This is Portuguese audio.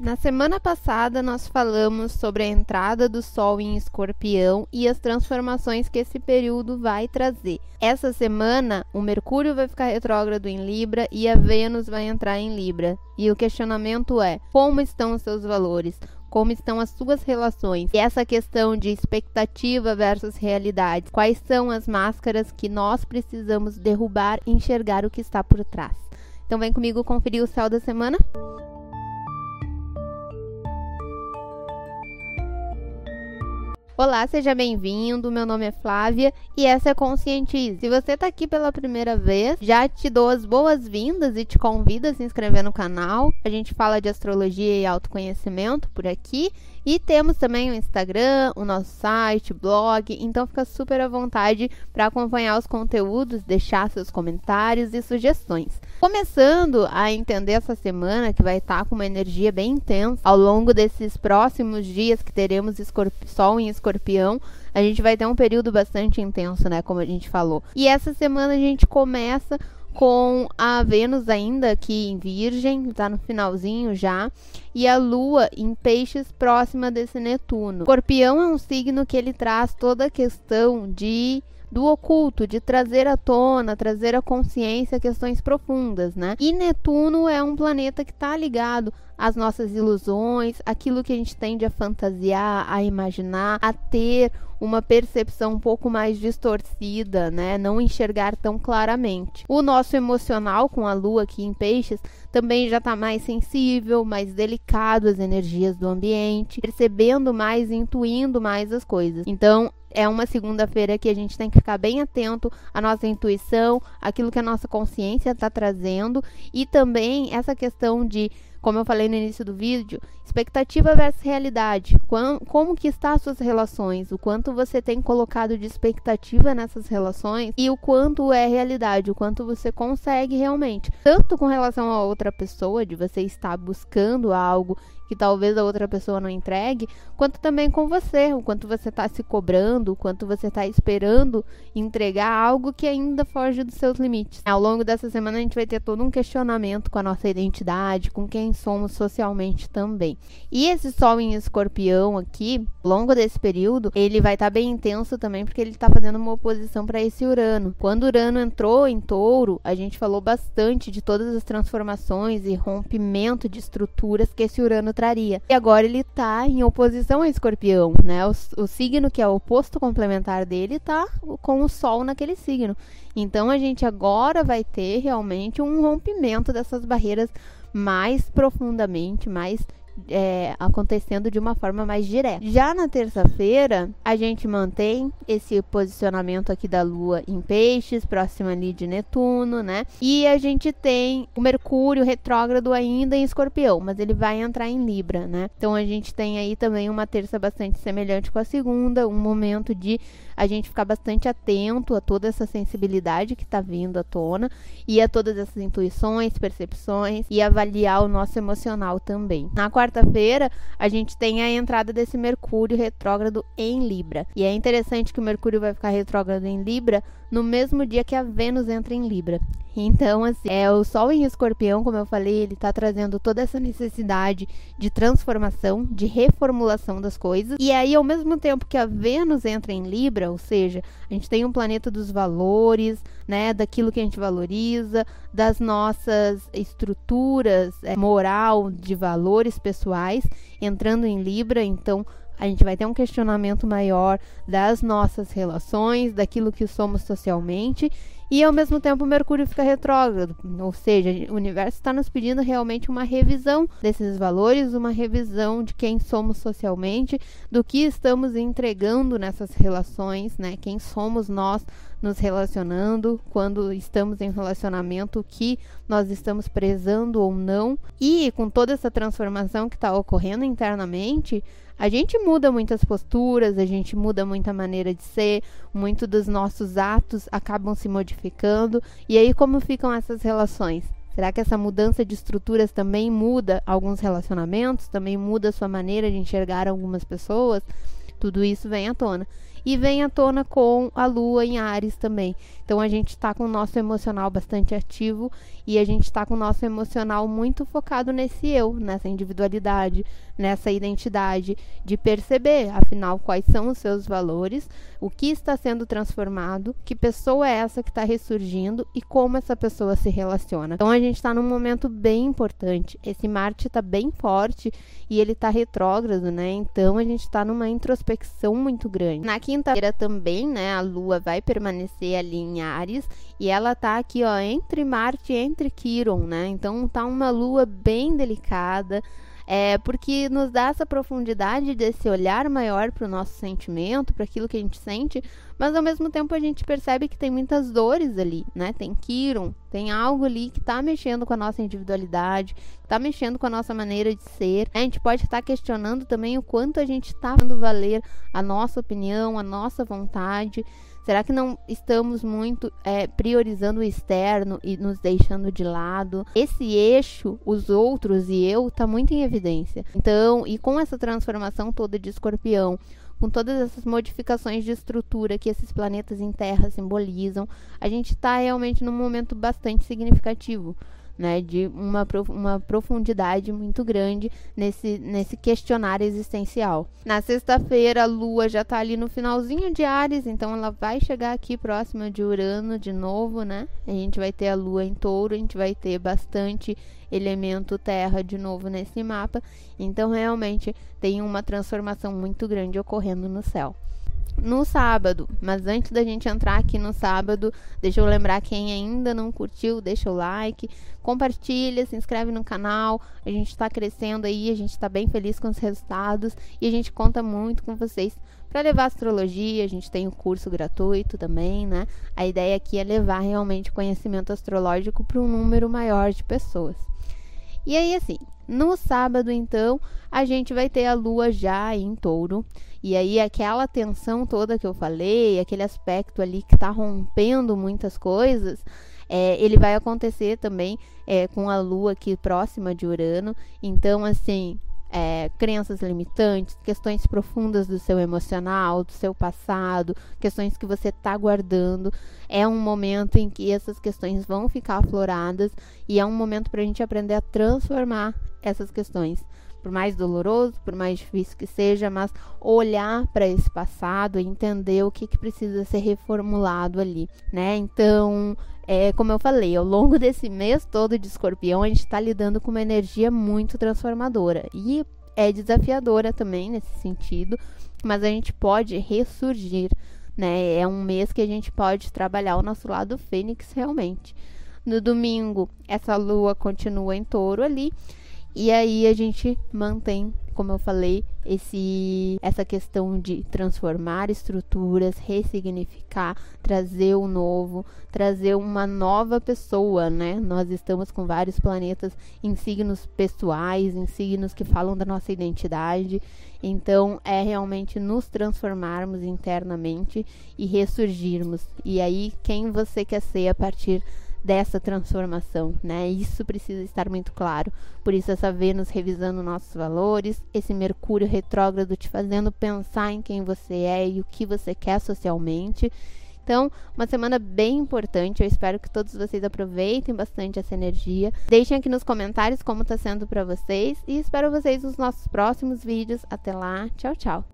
Na semana passada, nós falamos sobre a entrada do Sol em Escorpião e as transformações que esse período vai trazer. Essa semana, o Mercúrio vai ficar retrógrado em Libra e a Vênus vai entrar em Libra. E o questionamento é: como estão os seus valores? como estão as suas relações. E essa questão de expectativa versus realidade. Quais são as máscaras que nós precisamos derrubar e enxergar o que está por trás. Então vem comigo conferir o céu da semana. Olá, seja bem-vindo. Meu nome é Flávia e essa é Conscientize. Se você está aqui pela primeira vez, já te dou as boas-vindas e te convido a se inscrever no canal. A gente fala de astrologia e autoconhecimento por aqui e temos também o Instagram, o nosso site, blog, então fica super à vontade para acompanhar os conteúdos, deixar seus comentários e sugestões. Começando a entender essa semana que vai estar tá com uma energia bem intensa ao longo desses próximos dias que teremos Sol em Escorpião, a gente vai ter um período bastante intenso, né, como a gente falou. E essa semana a gente começa com a Vênus ainda aqui em Virgem, está no finalzinho já, e a Lua em Peixes próxima desse Netuno. Escorpião é um signo que ele traz toda a questão de do oculto, de trazer à tona, trazer à consciência questões profundas, né? E Netuno é um planeta que está ligado às nossas ilusões, aquilo que a gente tende a fantasiar, a imaginar, a ter uma percepção um pouco mais distorcida, né? Não enxergar tão claramente. O nosso emocional com a lua aqui em peixes também já está mais sensível, mais delicado às energias do ambiente, percebendo mais, intuindo mais as coisas. Então, é uma segunda-feira que a gente tem que ficar bem atento à nossa intuição, aquilo que a nossa consciência está trazendo. E também essa questão de como eu falei no início do vídeo, expectativa versus realidade. como que está as suas relações? O quanto você tem colocado de expectativa nessas relações e o quanto é realidade, o quanto você consegue realmente. Tanto com relação a outra pessoa, de você estar buscando algo que talvez a outra pessoa não entregue, quanto também com você, o quanto você está se cobrando, o quanto você está esperando entregar algo que ainda foge dos seus limites. Ao longo dessa semana a gente vai ter todo um questionamento com a nossa identidade, com quem somos socialmente também. E esse sol em escorpião aqui, ao longo desse período, ele vai estar tá bem intenso também porque ele está fazendo uma oposição para esse Urano. Quando Urano entrou em touro, a gente falou bastante de todas as transformações e rompimento de estruturas que esse Urano traria. E agora ele tá em oposição a Escorpião, né? O, o signo que é o oposto complementar dele tá com o Sol naquele signo. Então a gente agora vai ter realmente um rompimento dessas barreiras mais profundamente, mais é, acontecendo de uma forma mais direta. Já na terça-feira, a gente mantém esse posicionamento aqui da Lua em Peixes, próximo ali de Netuno, né? E a gente tem o Mercúrio retrógrado ainda em Escorpião, mas ele vai entrar em Libra, né? Então a gente tem aí também uma terça bastante semelhante com a segunda, um momento de a gente ficar bastante atento a toda essa sensibilidade que está vindo à tona e a todas essas intuições, percepções e avaliar o nosso emocional também. Na quarta-feira, a gente tem a entrada desse Mercúrio retrógrado em Libra. E é interessante que o Mercúrio vai ficar retrógrado em Libra no mesmo dia que a Vênus entra em Libra. Então, assim, é o Sol em Escorpião, como eu falei, ele está trazendo toda essa necessidade de transformação, de reformulação das coisas. E aí, ao mesmo tempo que a Vênus entra em Libra, ou seja, a gente tem um planeta dos valores, né, daquilo que a gente valoriza, das nossas estruturas é, moral, de valores pessoais, entrando em Libra, então a gente vai ter um questionamento maior das nossas relações, daquilo que somos socialmente, e ao mesmo tempo Mercúrio fica retrógrado, ou seja, o universo está nos pedindo realmente uma revisão desses valores, uma revisão de quem somos socialmente, do que estamos entregando nessas relações, né? Quem somos nós nos relacionando, quando estamos em relacionamento, o que nós estamos prezando ou não. E com toda essa transformação que está ocorrendo internamente, a gente muda muitas posturas, a gente muda muita maneira de ser, muito dos nossos atos acabam se modificando. E aí, como ficam essas relações? Será que essa mudança de estruturas também muda alguns relacionamentos? Também muda a sua maneira de enxergar algumas pessoas? Tudo isso vem à tona. E vem à tona com a lua em Ares também. Então a gente está com o nosso emocional bastante ativo e a gente está com o nosso emocional muito focado nesse eu, nessa individualidade, nessa identidade, de perceber, afinal, quais são os seus valores, o que está sendo transformado, que pessoa é essa que está ressurgindo e como essa pessoa se relaciona. Então a gente está num momento bem importante. Esse Marte está bem forte e ele está retrógrado, né? Então a gente está numa introspecção muito grande. Na quinta-feira também, né? A Lua vai permanecer ali em Ares e ela tá aqui, ó, entre Marte e entre Quiron, né? Então tá uma Lua bem delicada é, porque nos dá essa profundidade desse olhar maior para o nosso sentimento, para aquilo que a gente sente, mas ao mesmo tempo a gente percebe que tem muitas dores ali, né? Tem Kiron, tem algo ali que está mexendo com a nossa individualidade, está mexendo com a nossa maneira de ser. A gente pode estar tá questionando também o quanto a gente está fazendo valer a nossa opinião, a nossa vontade. Será que não estamos muito é, priorizando o externo e nos deixando de lado? Esse eixo, os outros e eu, está muito em evidência. Então, e com essa transformação toda de escorpião, com todas essas modificações de estrutura que esses planetas em Terra simbolizam, a gente está realmente num momento bastante significativo né, de uma, uma profundidade muito grande nesse, nesse questionário existencial. Na sexta-feira, a Lua já está ali no finalzinho de Ares, então ela vai chegar aqui próxima de Urano de novo, né? A gente vai ter a Lua em touro, a gente vai ter bastante elemento terra de novo nesse mapa. Então, realmente, tem uma transformação muito grande ocorrendo no céu no sábado. Mas antes da gente entrar aqui no sábado, deixa eu lembrar quem ainda não curtiu, deixa o like, compartilha, se inscreve no canal. A gente está crescendo aí, a gente está bem feliz com os resultados e a gente conta muito com vocês para levar astrologia. A gente tem o um curso gratuito também, né? A ideia aqui é levar realmente conhecimento astrológico para um número maior de pessoas. E aí, assim, no sábado, então, a gente vai ter a lua já em touro. E aí, aquela tensão toda que eu falei, aquele aspecto ali que está rompendo muitas coisas, é, ele vai acontecer também é, com a lua aqui próxima de Urano. Então, assim, é, crenças limitantes, questões profundas do seu emocional, do seu passado, questões que você está guardando. É um momento em que essas questões vão ficar afloradas e é um momento para a gente aprender a transformar essas questões. Por mais doloroso, por mais difícil que seja, mas olhar para esse passado e entender o que, que precisa ser reformulado ali, né? Então, é, como eu falei, ao longo desse mês todo de escorpião, a gente está lidando com uma energia muito transformadora. E é desafiadora também nesse sentido, mas a gente pode ressurgir, né? É um mês que a gente pode trabalhar o nosso lado fênix realmente. No domingo, essa lua continua em touro ali. E aí a gente mantém como eu falei, esse essa questão de transformar estruturas, ressignificar, trazer o novo, trazer uma nova pessoa, né? Nós estamos com vários planetas em signos pessoais, em signos que falam da nossa identidade. Então, é realmente nos transformarmos internamente e ressurgirmos. E aí, quem você quer ser a partir dessa transformação, né? Isso precisa estar muito claro. Por isso essa Vênus revisando nossos valores, esse Mercúrio retrógrado te fazendo pensar em quem você é e o que você quer socialmente. Então, uma semana bem importante. Eu espero que todos vocês aproveitem bastante essa energia. Deixem aqui nos comentários como está sendo para vocês e espero vocês nos nossos próximos vídeos. Até lá, tchau, tchau.